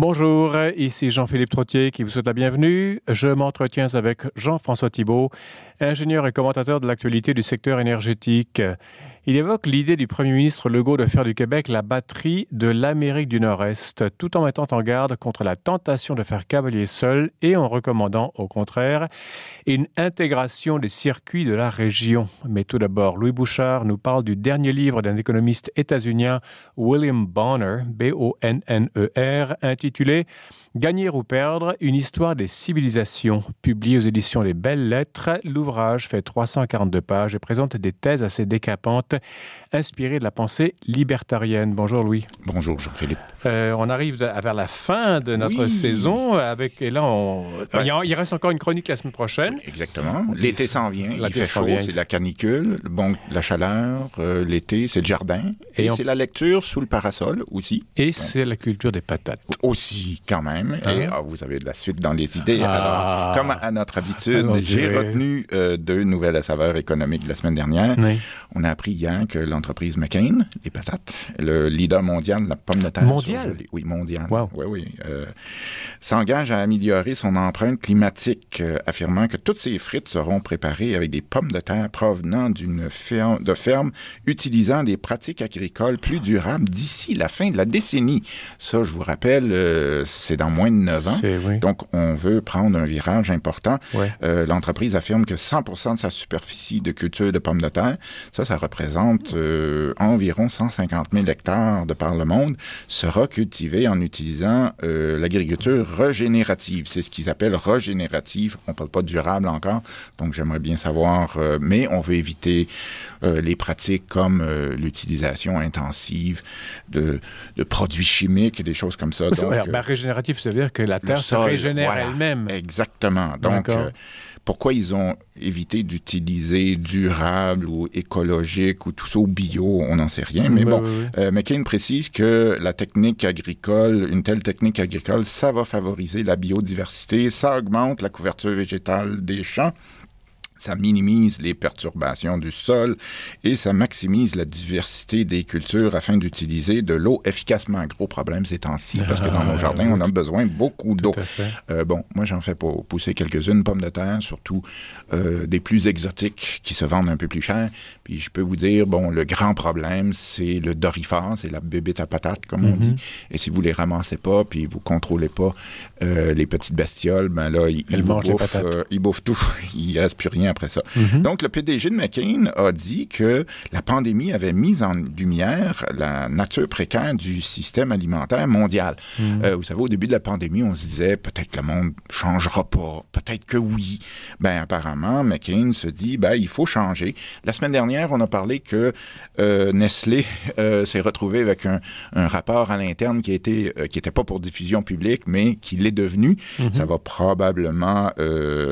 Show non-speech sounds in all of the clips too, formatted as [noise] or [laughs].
Bonjour, ici Jean-Philippe Trottier qui vous souhaite la bienvenue. Je m'entretiens avec Jean-François Thibault, ingénieur et commentateur de l'actualité du secteur énergétique. Il évoque l'idée du premier ministre Legault de faire du Québec la batterie de l'Amérique du Nord-Est, tout en mettant en garde contre la tentation de faire cavalier seul et en recommandant, au contraire, une intégration des circuits de la région. Mais tout d'abord, Louis Bouchard nous parle du dernier livre d'un économiste états-unien, William Bonner, B-O-N-N-E-R, intitulé Gagner ou perdre, une histoire des civilisations, publié aux éditions Les Belles Lettres. L'ouvrage fait 342 pages et présente des thèses assez décapantes, inspirées de la pensée libertarienne. Bonjour Louis. Bonjour Jean-Philippe. Euh, on arrive vers la fin de notre saison avec et là on... il reste encore une chronique la semaine prochaine. Exactement. L'été s'en vient. Il fait chaud, c'est la canicule, bon, la chaleur. Euh, l'été, c'est le jardin et, c'est la lecture sous le parasol aussi. Et c'est la culture des patates. Aussi, quand même. Et hein? ah, vous avez de la suite dans les idées. Ah. Alors, comme à notre habitude, j'ai retenu euh, deux nouvelles à saveur économique la semaine dernière. On a appris que l'entreprise McCain, les patates, le leader mondial de la pomme de terre. Mondial? Oui, mondial. Oui, oui. Euh, s'engage à améliorer son empreinte climatique, euh, affirmant que toutes ses frites seront préparées avec des pommes de terre provenant d'une ferme, de ferme utilisant des pratiques agricoles plus durables d'ici la fin de la décennie. Ça, je vous rappelle, c'est dans moins de 9 ans. Donc, on veut prendre un virage important. Euh, l'entreprise affirme que 100% de sa superficie de culture de pommes de terre, ça, ça représente euh, environ 150 000 hectares de par le monde, sera cultivé en utilisant euh, l'agriculture régénérative. C'est ce qu'ils appellent régénérative. On parle pas durable encore, donc j'aimerais bien savoir, mais on veut éviter les pratiques comme l'utilisation intensive de, produits chimiques et des choses comme ça. Donc, ben, régénérative, c'est-à-dire que la Terre se régénère elle-même. Exactement. Donc, euh, pourquoi ils ont évité d'utiliser durable ou écologique ou tout ça, ou bio, on n'en sait rien. Mais bon, euh, McCain précise que la technique agricole, une telle technique agricole, ça va favoriser la biodiversité, ça augmente la couverture végétale des champs ça minimise les perturbations du sol et ça maximise la diversité des cultures afin d'utiliser de l'eau efficacement. Gros problème ces temps-ci, parce que dans nos ah, jardins, on a besoin beaucoup d'eau. Euh, bon, moi, j'en fais pour pousser quelques-unes pommes de terre, surtout euh, des plus exotiques qui se vendent un peu plus cher. Puis je peux vous dire, bon, le grand problème, c'est le dorifort, c'est la bébête à patate, comme on dit. Mm-hmm. Et si vous les ramassez pas, puis vous contrôlez pas euh, les petites bestioles, ben là, ils, ils, bouffent, ils bouffent tout. [laughs] il reste plus rien après ça. Mhm. Donc, le PDG de McCain a dit que la pandémie avait mis en lumière la nature précaire du système alimentaire mondial. Mhm. Euh, vous savez, au début de la pandémie, on se disait peut-être que le monde changera pas, peut-être que oui. Ben apparemment, McCain se dit ben il faut changer. La semaine dernière, on a parlé que euh, Nestlé [laughs] euh, s'est retrouvé avec un, rapport à l'interne qui était qui était pas pour diffusion publique, mais qui l'est devenu. Mhm. Ça va probablement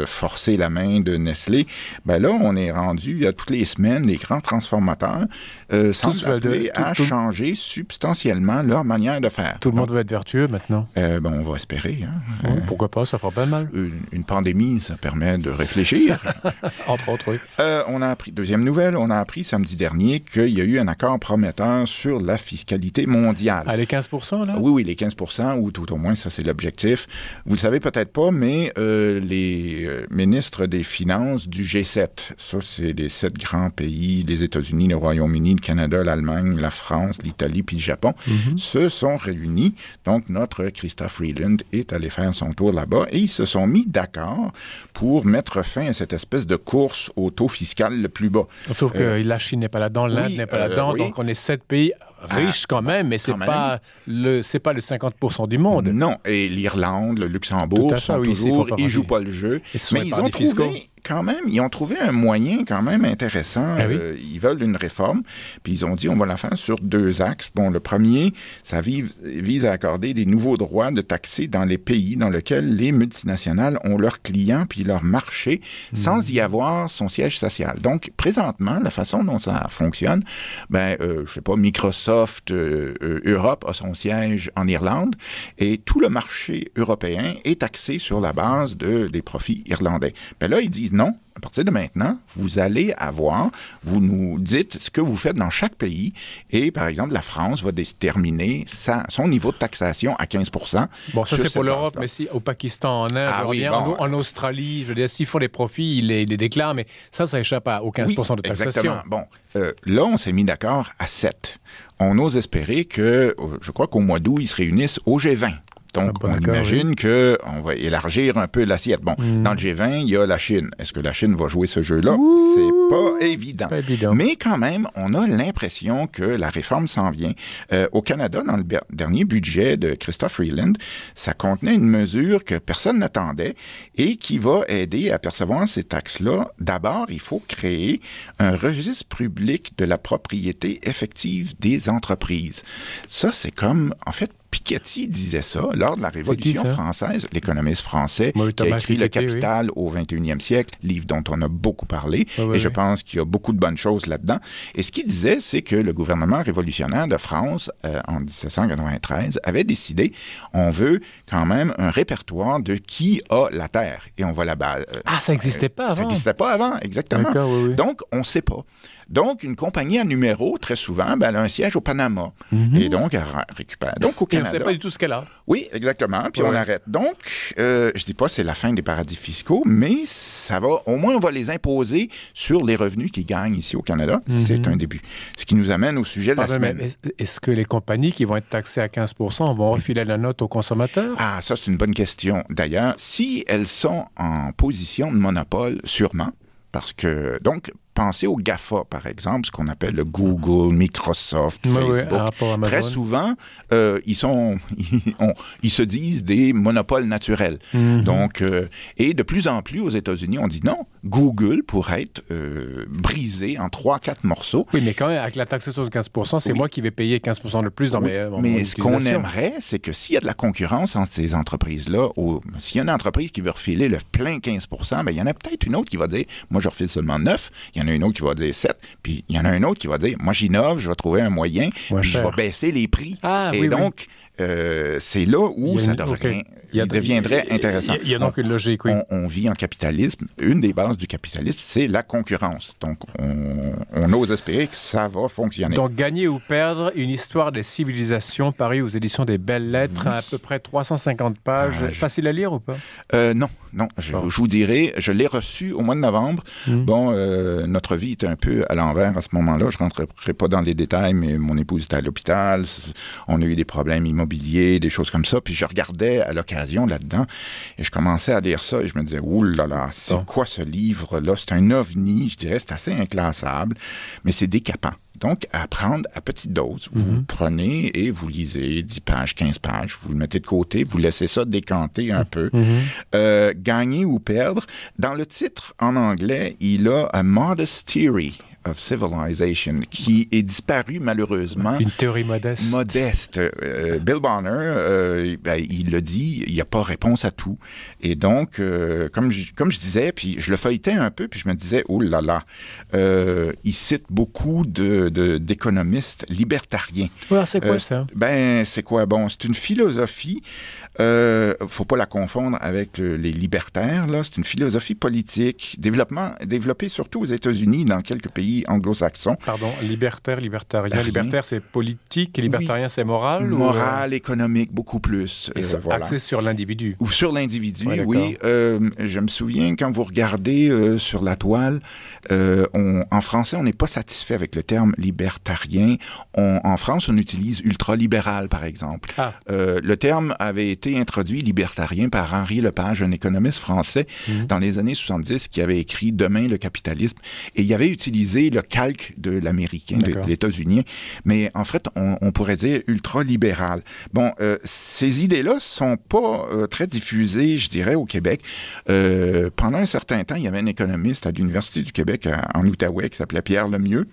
forcer la main de Nestlé ben là, on est rendu, à toutes les semaines, les grands transformateurs euh, semblent à changer substantiellement leur manière de faire. Tout le monde va être vertueux maintenant. Euh, ben, on va espérer. Hein. Euh, pourquoi pas, ça fera pas mal. Une, pandémie, ça permet de réfléchir. [laughs] Entre autres, oui. Euh, on a appris, deuxième nouvelle, on a appris samedi dernier qu'il y a eu un accord prometteur sur la fiscalité mondiale. Ah, les 15 là? Oui, oui, les 15 ou tout au moins, ça c'est l'objectif. Vous le savez peut-être pas, mais les ministres des Finances du G7 ça, c'est les sept grands pays, les États-Unis, le Royaume-Uni, le Canada, l'Allemagne, la France, l'Italie puis le Japon, mhm. se sont réunis. Donc, notre Christophe Freeland est allé faire son tour là-bas et ils se sont mis d'accord pour mettre fin à cette espèce de course au taux fiscal le plus bas. Sauf que euh, la Chine n'est pas là-dedans, l'Inde n'est pas là-dedans, euh, donc on est sept pays riches quand même, mais c'est pas le c'est pas le 50% du monde. Non, et l'Irlande, le Luxembourg sont toujours, ils jouent pas le jeu, mais ils ont trouvé quand même, ils ont trouvé un moyen quand même intéressant. Ah euh, ils veulent une réforme, puis ils ont dit on va la faire sur deux axes. Bon, le premier, ça vise, à accorder des nouveaux droits de taxer dans les pays dans lesquels les multinationales ont leurs clients puis leur marché sans y avoir son siège social. Donc, présentement, la façon dont ça fonctionne, ben, euh, je sais pas, Microsoft euh, Europe a son siège en Irlande et tout le marché européen est taxé sur la base de, des profits irlandais. Ben là, ils disent disent non, à partir de maintenant, vous allez avoir, vous nous dites ce que vous faites dans chaque pays et, par exemple, la France va déterminer son niveau de taxation à 15 Bon, ça c'est pour l'Europe, mais si au Pakistan, en Inde, ah en, Australie, je veux dire, s'il faut les profits, il les, déclare, mais ça, ça échappe à, aux 15 de taxation. Exactement. Bon, euh, là, on s'est mis d'accord à 7. On ose espérer que, euh, je crois qu'au mois d'août, ils se réunissent au G20. Donc, ah, on imagine que qu'on va élargir un peu l'assiette. Bon, hmm. dans le G20, il y a la Chine. Est-ce que la Chine va jouer ce jeu-là? C'est pas évident. pas évident. Mais quand même, on a l'impression que la réforme s'en vient. Euh, au Canada, dans le dernier budget de Christophe Freeland, ça contenait une mesure que personne n'attendait et qui va aider à percevoir ces taxes-là. D'abord, il faut créer un registre public de la propriété effective des entreprises. Ça, c'est comme, en fait, Piketty disait ça lors de la Révolution française, l'économiste français qui a écrit Le Capital au 21e siècle, livre dont on a beaucoup parlé, et je pense qu'il y a beaucoup de bonnes choses là-dedans. Et ce qu'il disait, c'est que le gouvernement révolutionnaire de France, euh, en 1793, avait décidé, on veut quand même un répertoire de qui a la terre. Et on va là-bas. Euh, ah, ça n'existait pas avant. Ça n'existait pas avant, exactement. Donc, on ne sait pas. Donc, une compagnie à numéro, très souvent, ben, elle a un siège au Panama. Mhm. Et donc, elle récupère. Donc, au Canada. On ne sait pas du tout ce qu'elle a. Oui, exactement. Puis on arrête. Donc, euh, je dis pas c'est la fin des paradis fiscaux, mais ça va, au moins, on va les imposer sur les revenus qu'ils gagnent ici au Canada. Mhm. C'est un début. Ce qui nous amène au sujet de la semaine. Est-ce que les compagnies qui vont être taxées à 15% vont refiler la note aux consommateurs? Ah, ça, c'est une bonne question. D'ailleurs, si elles sont en position de monopole, sûrement, parce que, donc, pensez aux GAFA, par exemple, ce qu'on appelle le Google, Microsoft, Facebook. Très souvent, euh, ils sont, [laughs] ils, se disent des monopoles naturels. Mhm. Donc, euh, et de plus en plus aux États-Unis, on dit non, Google pourrait être euh, brisé en trois, quatre morceaux. Oui, mais quand même, avec la taxation de 15 c'est moi qui vais payer 15 de plus dans mes. mais ce qu'on aimerait, c'est que s'il y a de la concurrence entre ces entreprises-là, ou s'il y a une entreprise qui veut refiler le plein 15 ben, il y en a peut-être une autre qui va dire, moi, je refile seulement 9. Il y en a une autre qui va dire 7, puis il y en a un autre qui va dire, moi j'innove, je vais trouver un moyen, puis je vais baisser les prix. Ah, et donc, euh, c'est là où ça devrait, il, deviendrait intéressant. Il y a donc une logique, oui. On, vit en capitalisme. Une des bases du capitalisme, c'est la concurrence. Donc, on, ose espérer que ça va fonctionner. Donc, gagner ou perdre, une histoire des civilisations, paru aux éditions des Belles Lettres, à, peu près 350 pages. Ah, Facile à lire ou pas? Euh, non, non. Je, vous dirais, je l'ai reçu au mois de novembre. Hmm. Bon, euh, notre vie était un peu à l'envers à ce moment-là. Je rentrerai pas dans les détails, mais mon épouse était à l'hôpital. On a eu des problèmes immobiliers, des choses comme ça. Puis je regardais à l'occasion là-dedans. Et je commençais à lire ça et je me disais, ouh là là, c'est quoi ce livre-là? C'est un ovni, je dirais, c'est assez inclassable, mais c'est décapant. Donc, à prendre à petite dose. Vous mhm. prenez et vous lisez 10 pages, 15 pages, vous le mettez de côté, vous laissez ça décanter un peu. Mhm. Euh, gagner ou perdre. Dans le titre en anglais, il a a modest theory of Civilization, qui est disparu malheureusement. Une théorie modeste. Modeste. Euh, Bill Bonner, euh, ben, il le dit, il n'y a pas réponse à tout. Et donc, euh, comme, je, comme je disais, puis je le feuilletais un peu, puis je me disais, oh là là, il cite beaucoup de, d'économistes libertariens. Ouais, c'est quoi ça? Ben, c'est quoi? Bon, c'est une philosophie euh, faut pas la confondre avec les libertaires. Là, c'est une philosophie politique, développement, développée surtout aux États-Unis, dans quelques pays anglo-saxons. Pardon, libertaire, libertarien. Libertaire, c'est politique, et libertarien, c'est moral. Moral, économique, beaucoup plus. Et euh, axé sur l'individu. Ou sur l'individu, oui. Euh, je me souviens quand vous regardez euh, sur la toile, euh, on, en français, on n'est pas satisfait avec le terme libertarien. On, en France, on utilise ultralibéral, par exemple. Ah. Le terme avait été introduit libertarien par Henri Lepage, un économiste français, mhm. dans les années 70, qui avait écrit Demain le capitalisme. Et il avait utilisé le calque de l'américain, de, l'états-unien. Mais en fait, on, on pourrait dire ultralibéral. Bon, euh, ces idées-là sont pas euh, très diffusées, je dirais, au Québec. Euh, pendant un certain temps, il y avait un économiste à l'Université du Québec, en Outaouais, qui s'appelait Pierre Lemieux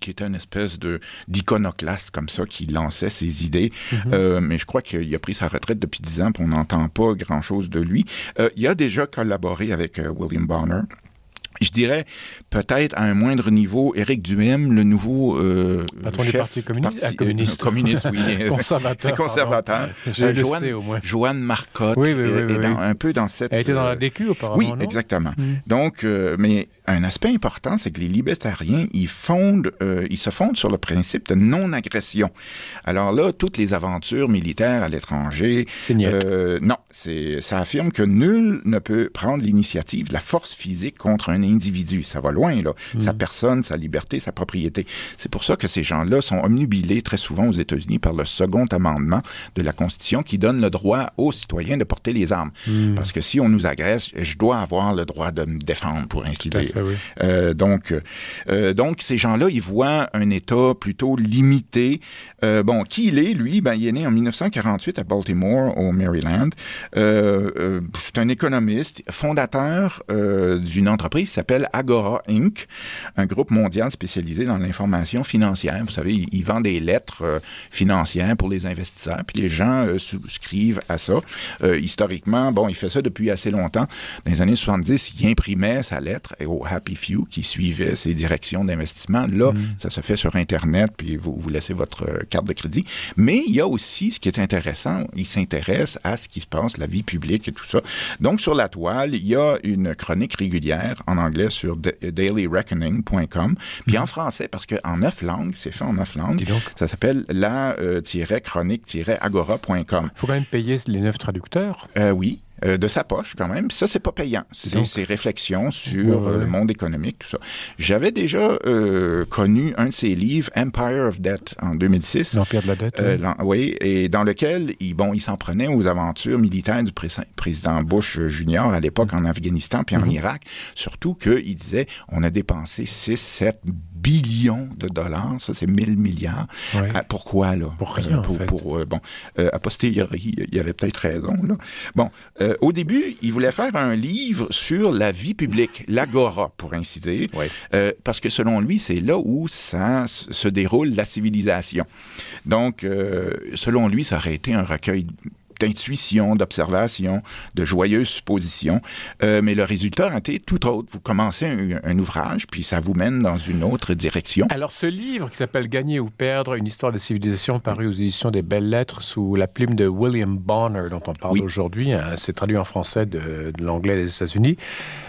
qui était une espèce de d'iconoclaste comme ça, qui lançait ses idées. Mhm. euh, mais je crois qu'il a pris sa retraite depuis dix ans, puis on n'entend pas grand-chose de lui. Euh, il a déjà collaboré avec euh, William Bonner. je dirais peut-être à un moindre niveau Éric Duhem, le nouveau euh, patron du Parti communiste, parti, communiste. Euh, communiste, oui, [laughs] conservateur, conservateur. Je euh, Joanne, au moins. Joanne Marcotte, oui, oui, oui, dans, un peu dans cette. Elle était dans la DQ auparavant. Oui, exactement. Mm. Donc, mais un aspect important, c'est que les libertariens, ils fondent, euh, ils se fondent sur le principe de non-agression. Alors là, toutes les aventures militaires à l'étranger, euh, non, c'est, ça affirme que nul ne peut prendre l'initiative de la force physique contre un individu. Ça va loin là, mm. sa personne, sa liberté, sa propriété. C'est pour ça que ces gens-là sont omnubilés très souvent aux États-Unis par le second amendement de la Constitution qui donne le droit aux citoyens de porter les armes. Mm. Parce que si on nous agresse, je dois avoir le droit de me défendre, pour ainsi dire. Euh, donc, euh, donc ces gens-là, ils voient un État plutôt limité. Euh, bon, qui il est, lui? Ben, il est né en 1948 à Baltimore, au Maryland. c'est un économiste, fondateur d'une entreprise qui s'appelle Agora Inc., un groupe mondial spécialisé dans l'information financière. Vous savez, il, vend des lettres financières pour les investisseurs, puis les gens souscrivent à ça. historiquement, bon, il fait ça depuis assez longtemps. Dans les années 70, il imprimait sa lettre Happy Few qui suivait ces directions d'investissement. Là, mm. ça se fait sur Internet, puis vous, vous laissez votre euh, carte de crédit. Mais il y a aussi, ce qui est intéressant, il s'intéresse à ce qui se passe, la vie publique et tout ça. Donc, sur la toile, il y a une chronique régulière en anglais sur dailyreckoning.com, puis en français, parce qu'en neuf langues, c'est fait en neuf langues. Ça s'appelle la-chronique-agora.com. Il faut quand même payer les neuf traducteurs. Euh, oui. Euh, de sa poche quand même. Ça, c'est pas payant. C'est ses réflexions sur euh, le monde économique, tout ça. J'avais déjà euh, connu un de ses livres, Empire of Debt, en 2006. L'Empire de la dette. oui. et dans lequel, il, bon, il s'en prenait aux aventures militaires du président Bush Junior à l'époque en Afghanistan puis en mm-hmm. Irak. Surtout qu'il disait, on a dépensé 6, 7 billions de dollars, ça c'est 1000 milliards. pourquoi là? Pour rien pour, en fait. Pour, bon, a posteriori, il y avait peut-être raison là. Bon, euh, au début, il voulait faire un livre sur la vie publique, l'agora, pour ainsi dire, euh, parce que selon lui, c'est là où ça se déroule la civilisation. Donc, euh, selon lui, ça aurait été un recueil d'intuition, d'observation, de joyeuses suppositions. Euh, mais le résultat a été tout autre. Vous commencez un, ouvrage, puis ça vous mène dans une autre direction. Alors, ce livre qui s'appelle Gagner ou perdre, une histoire de civilisation, paru aux éditions des Belles Lettres sous la plume de William Bonner, dont on parle aujourd'hui, hein, c'est traduit en français de, l'anglais des États-Unis.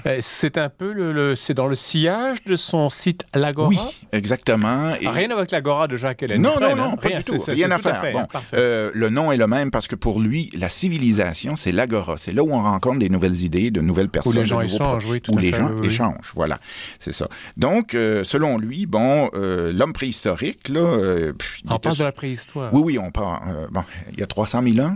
Euh, c'est un peu le, c'est dans le sillage de son site L'Agora? Oui, exactement. Et... Rien avec l'Agora de Jacques Hélène. Non, non, non, hein. pas rien, du tout. Rien à faire. bon, euh, le nom est le même parce que pour lui, la civilisation, c'est l'agora. C'est là où on rencontre des nouvelles idées, de nouvelles personnes. Où les gens échangent, oui, Où les gens échangent, voilà. C'est ça. Donc, euh, selon lui, bon, euh, l'homme préhistorique, là... Euh, on parle de la préhistoire. Oui, oui, on parle... bon, il y a 300 000 ans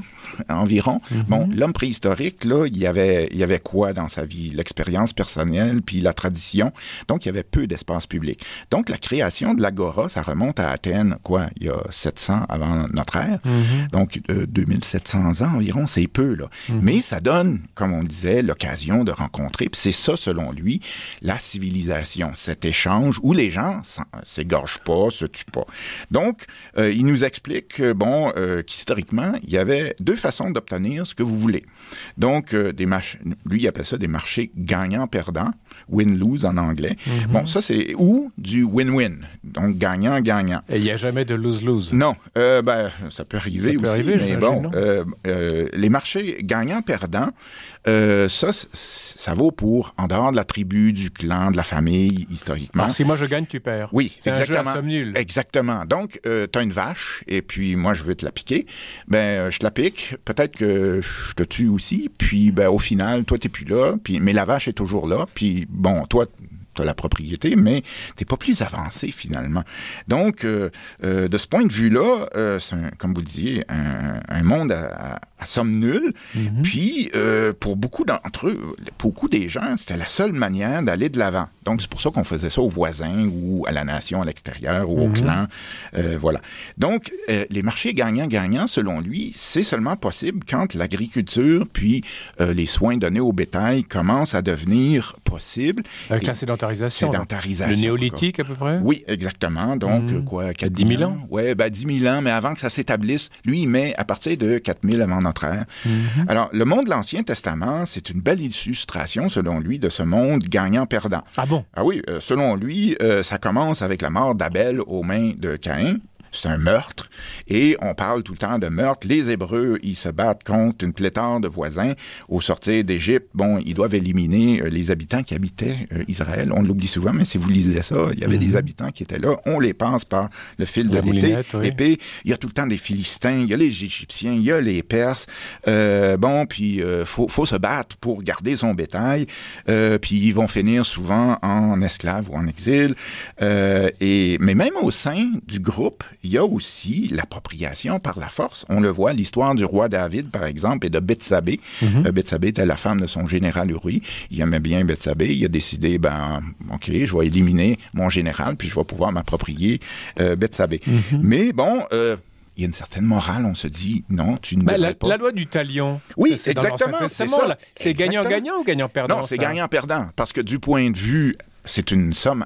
environ. Mhm. Bon, l'homme préhistorique, là, il y avait, il y avait quoi dans sa vie? L'expérience personnelle, puis la tradition. Donc, il y avait peu d'espace public. Donc, la création de l'agora, ça remonte à Athènes, quoi, il y a 700 avant notre ère. Mhm. Donc, 2700 ans environ, c'est peu, là. Mhm. Mais ça donne, comme on disait, l'occasion de rencontrer. Puis c'est ça, selon lui, la civilisation, cet échange où les gens s'égorgent pas, se tuent pas. Donc, euh, il nous explique, bon, euh, qu'historiquement, il y avait deux façons d'obtenir ce que vous voulez. Donc, euh, des lui, il appelle ça des marchés gagnant-perdant, win-lose en anglais. Mhm. Bon, ça, c'est ou du win-win, donc gagnant-gagnant. Il n'y a jamais de lose-lose. Non, euh, ben, ça peut arriver ça peut aussi, arriver, mais bon, euh, les marchés gagnant-perdant, euh, ça, ça vaut pour en dehors de la tribu, du clan, de la famille, historiquement. Alors, si moi je gagne, tu perds. Oui, c'est exactement. Un jeu à somme nulle. Exactement. Donc, euh, tu as une vache, et puis moi je veux te la piquer. Ben, euh, je te la pique. Peut-être que je te tue aussi. Puis, ben, au final, toi, t'es plus là. Puis, mais la vache est toujours là. Puis, bon, toi, la propriété, mais t'es pas plus avancé finalement. Donc, euh, euh, de ce point de vue-là, euh, c'est, comme vous le disiez, un, monde à, somme nulle. Mm-hmm. Puis, pour beaucoup d'entre eux, pour beaucoup des gens, c'était la seule manière d'aller de l'avant. Donc, c'est pour ça qu'on faisait ça aux voisins ou à la nation à l'extérieur ou au mm-hmm. clan. voilà. Donc, les marchés gagnants-gagnants, selon lui, c'est seulement possible quand l'agriculture puis les soins donnés au bétail commencent à devenir possibles. Avec la sédentarisation. Le néolithique, à peu près? Oui, exactement. Donc, mmh. quoi, 4 10 000 ans? Oui, ben, 10 000 ans, mais avant que ça s'établisse, lui, il met à partir de 4 000 avant notre ère. Mm-hmm. Alors, le monde de l'Ancien Testament, c'est une belle illustration, selon lui, de ce monde gagnant-perdant. Ah bon? Ah oui, euh, selon lui, euh, ça commence avec la mort d'Abel aux mains de Caïn c'est un meurtre. Et on parle tout le temps de meurtre. Les Hébreux, ils se battent contre une pléthore de voisins. Au sortir d'Égypte, bon, ils doivent éliminer euh, les habitants qui habitaient euh, Israël. On l'oublie souvent, mais si vous lisez ça, il y avait des mhm. habitants qui étaient là. On les passe par le fil de l'été. Et puis, il y a tout le temps des Philistins, il y a les Égyptiens, il y a les Perses. Euh, bon, puis euh, faut, faut se battre pour garder son bétail. Euh, puis ils vont finir souvent en esclaves ou en exil. et mais même au sein du groupe, il y a aussi l'appropriation par la force. On le voit, l'histoire du roi David, par exemple, et de Bethsabée. Mm Bethsabée était la femme de son général Uri. Il aimait bien Bethsabée. Il a décidé, ben, OK, je vais éliminer mon général, puis je vais pouvoir m'approprier euh, Bethsabée. Mhm. Mais bon... Euh, il y a une certaine morale. On se dit, non, tu ne ben, la, pas. La loi du talion. Oui, exactement. C'est gagnant-gagnant ou gagnant-perdant? Non, c'est gagnant-perdant. Parce que du point de vue c'est une somme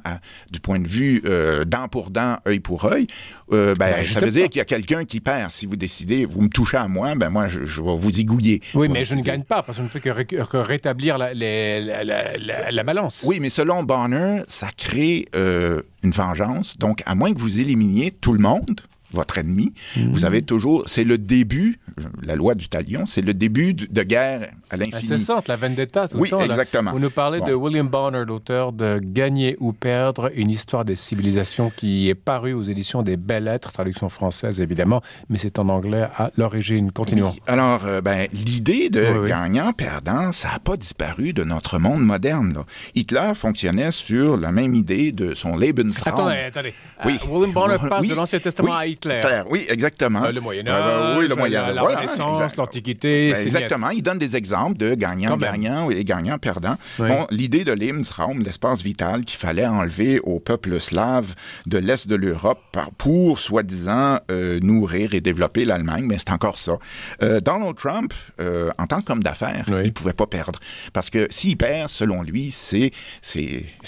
du point de vue euh, dent pour dent, œil pour œil. Euh, ben, ben ça veut dire qu'il y a quelqu'un qui perd. Si vous décidez, vous me touchez à moi, ben moi, je, vais vous igouiller. Oui, mais je ne gagne pas parce qu'on ne fait que, rétablir la, la, balance. Oui, mais selon Bonner, ça crée euh, une vengeance. Donc, à moins que vous éliminiez tout le monde, votre ennemi. Vous mhm. avez toujours, c'est le début, la loi du talion, c'est le début de guerre à l'infini. C'est ça, la vendetta tout oui, le temps. exactement. Vous nous parlez de William Bonner, l'auteur de Gagner ou perdre, une histoire des civilisations qui est paru aux éditions des Belles Lettres, traduction française évidemment, mais c'est en anglais à l'origine. Continuons. Alors, euh, ben, l'idée de gagnant-perdant, ça n'a pas disparu de notre monde moderne. Hitler fonctionnait sur la même idée de son Lebensraum. Attendez, attendez. Oui. Euh, William Bonner passe de l'Ancien Testament à Hitler. Oui, exactement. Euh, le Moyen Âge, oui, le Moyen la, Renaissance, l'Antiquité. Ben, exactement. Il donne des exemples de gagnant-gagnant et gagnant-perdant. Bon, l'idée de Lebensraum, l'espace vital qu'il fallait enlever au peuple slave de l'Est de l'Europe pour, soi-disant, euh, nourrir et développer l'Allemagne, mais c'est encore ça. Euh, Donald Trump, en tant qu'homme d'affaires, il pouvait pas perdre. Parce que s'il perd, selon lui, c'est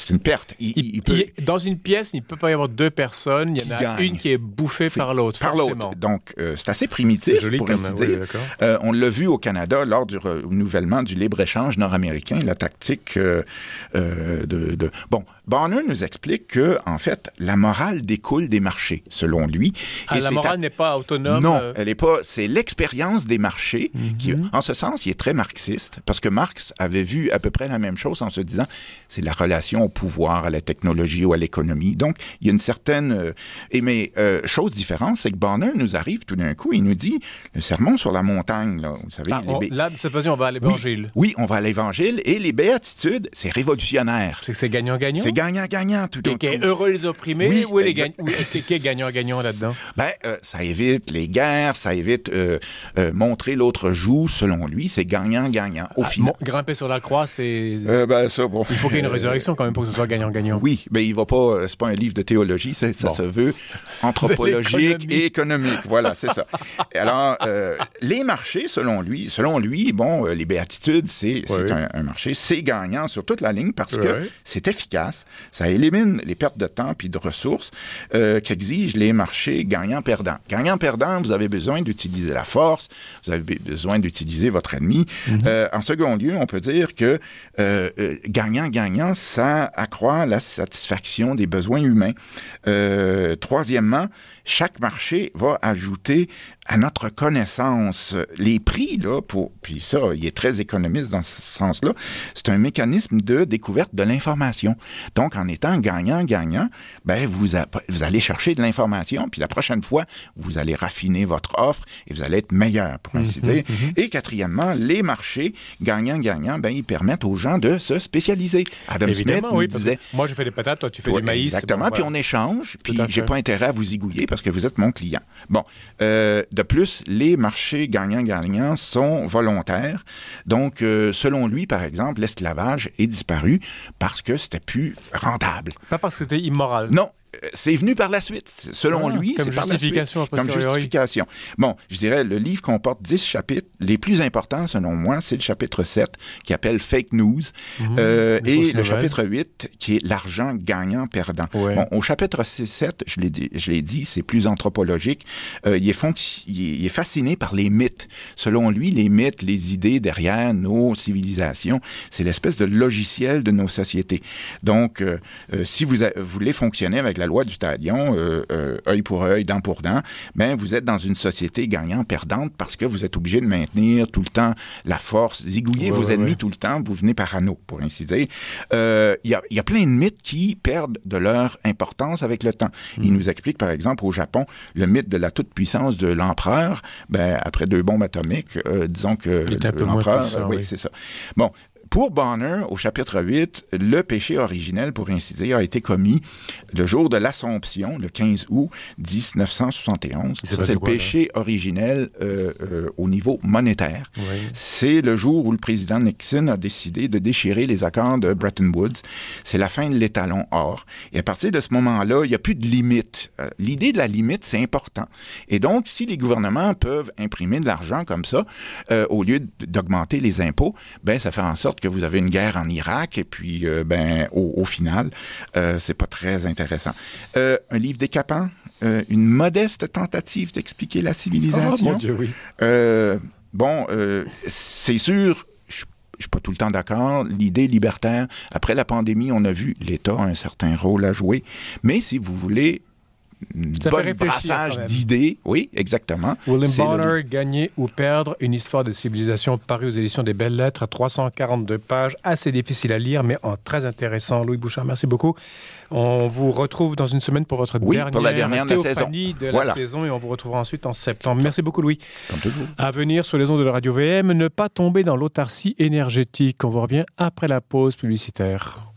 une perte. Il, peut... dans une pièce, il ne peut pas y avoir deux personnes. Il y en a une qui est bouffée par par l'autre. Par l'autre. Donc, euh, c'est assez primitif, joli pour ainsi dire. Euh, on l'a vu au Canada lors du renouvellement du libre-échange nord-américain, la tactique euh, de, de, Bon, Bonner nous explique que, en fait, la morale découle des marchés, selon lui. Ah, la morale n'est pas autonome. Non, elle n'est pas. C'est l'expérience des marchés qui, mhm. en ce sens, il est très marxiste, parce que Marx avait vu à peu près la même chose en se disant, c'est la relation au pouvoir, à la technologie ou à l'économie. Donc, il y a une certaine. et mais chose différente c'est que Bonner nous arrive tout d'un coup, il nous dit le sermon sur la montagne, là, vous savez. Ah, là, cette fois on va à l'évangile. Oui, on va à l'évangile et les béatitudes, c'est révolutionnaire. C'est que c'est gagnant-gagnant? Gagnant-gagnant tout. Qui est heureux les opprimés ou les qui est gagnant-gagnant là-dedans? Ben, euh, ça évite les guerres, ça évite euh, euh, montrer l'autre joue, selon lui, c'est gagnant-gagnant. Au ah, final. grimper sur la croix, c'est. ben, ça, bon. Il faut qu'il y ait une résurrection quand même pour que ce soit gagnant-gagnant. Oui, mais il va pas, c'est pas un livre de théologie, ça, se veut [laughs] anthropologie et économique. Voilà, c'est ça. [laughs] Alors, les marchés, selon lui, selon lui, bon, les béatitudes, c'est un, marché, c'est gagnant sur toute la ligne parce que c'est efficace, ça élimine les pertes de temps puis de ressources euh, qu'exigent les marchés gagnant-perdant. Gagnant-perdant, vous avez besoin d'utiliser la force, vous avez besoin d'utiliser votre ennemi. Mm-hmm. en second lieu, on peut dire que gagnant-gagnant, ça accroît la satisfaction des besoins humains. troisièmement, chaque marché va ajouter à notre connaissance, les prix, là, pour, puis ça, il est très économiste dans ce sens-là, c'est un mécanisme de découverte de l'information. Donc, en étant gagnant-gagnant, ben, vous, vous allez chercher de l'information, puis la prochaine fois, vous allez raffiner votre offre et vous allez être meilleur, pour ainsi mhm, dire. Mhm. Et quatrièmement, les marchés gagnant-gagnant, ben, ils permettent aux gens de se spécialiser. Adam Smith oui, disait... Moi, je fais des patates, toi, tu fais du maïs. Exactement, puis on échange, puis j'ai pas intérêt à vous zigouiller parce que vous êtes mon client. Bon, euh, de plus, les marchés gagnants-gagnants sont volontaires. Donc, euh, selon lui, par exemple, l'esclavage est disparu parce que c'était plus rentable. Pas parce que c'était immoral. Non, c'est venu par la suite. Selon lui, c'est par la suite. Comme justification. Bon, je dirais, le livre comporte 10 chapitres. Les plus importants, selon moi, c'est le chapitre 7, qui appelle Fake News, mhm. euh, et le chapitre 8, qui est l'argent gagnant-perdant. Bon, au chapitre 7, je l'ai dit, c'est plus anthropologique. Euh, il, est il est fasciné par les mythes. Selon lui, les mythes, les idées derrière nos civilisations, c'est l'espèce de logiciel de nos sociétés. Donc, euh, si vous, vous voulez fonctionner avec la loi du talion, euh, euh, œil pour œil, dent pour dent, ben vous êtes dans une société gagnant-perdante parce que vous êtes obligé de maintenir tout le temps la force, zigouiller vos ennemis tout le temps, vous venez parano, pour ainsi dire. Euh, il y, a, y, a, plein de mythes qui perdent de leur importance avec le temps. Il hmm. nous explique, par exemple, au Japon, le mythe de la toute-puissance de l'empereur. Ben, après deux bombes atomiques, disons que l'empereur... Oui, oui. c'est ça. Bon, pour Bonner, au chapitre 8, le péché originel, pour ainsi dire, a été commis le jour de l'Assomption, le 15 août 1971. C'est le péché originel euh, euh, au niveau monétaire. C'est le jour où le président Nixon a décidé de déchirer les accords de Bretton Woods. C'est la fin de l'étalon or. Et à partir de ce moment-là, il n'y a plus de limite. Euh, l'idée de la limite, c'est important. Et donc, si les gouvernements peuvent imprimer de l'argent comme ça, au lieu d'augmenter les impôts, ben ça fait en sorte que vous avez une guerre en Irak et puis euh, ben au, final, euh, c'est pas très intéressant. Euh, un livre décapant, une modeste tentative d'expliquer la civilisation. Oh, mon Dieu, oui. bon, c'est sûr. Je suis pas tout le temps d'accord. L'idée libertaire, après la pandémie, on a vu l'État a un certain rôle à jouer. Mais si vous voulez bon brassage d'idées. Oui, exactement. William Bonner, Gagner ou perdre, une histoire de civilisation parue aux éditions des Belles Lettres, 342 pages, assez difficile à lire, mais en très intéressant. Louis Bouchard, merci beaucoup. On vous retrouve dans une semaine pour votre oui, dernière, pour la dernière de la saison. de la saison et on vous retrouvera ensuite en septembre. Merci beaucoup, Louis. Comme toujours. À venir sur les ondes de la radio VM, ne pas tomber dans l'autarcie énergétique. On vous revient après la pause publicitaire.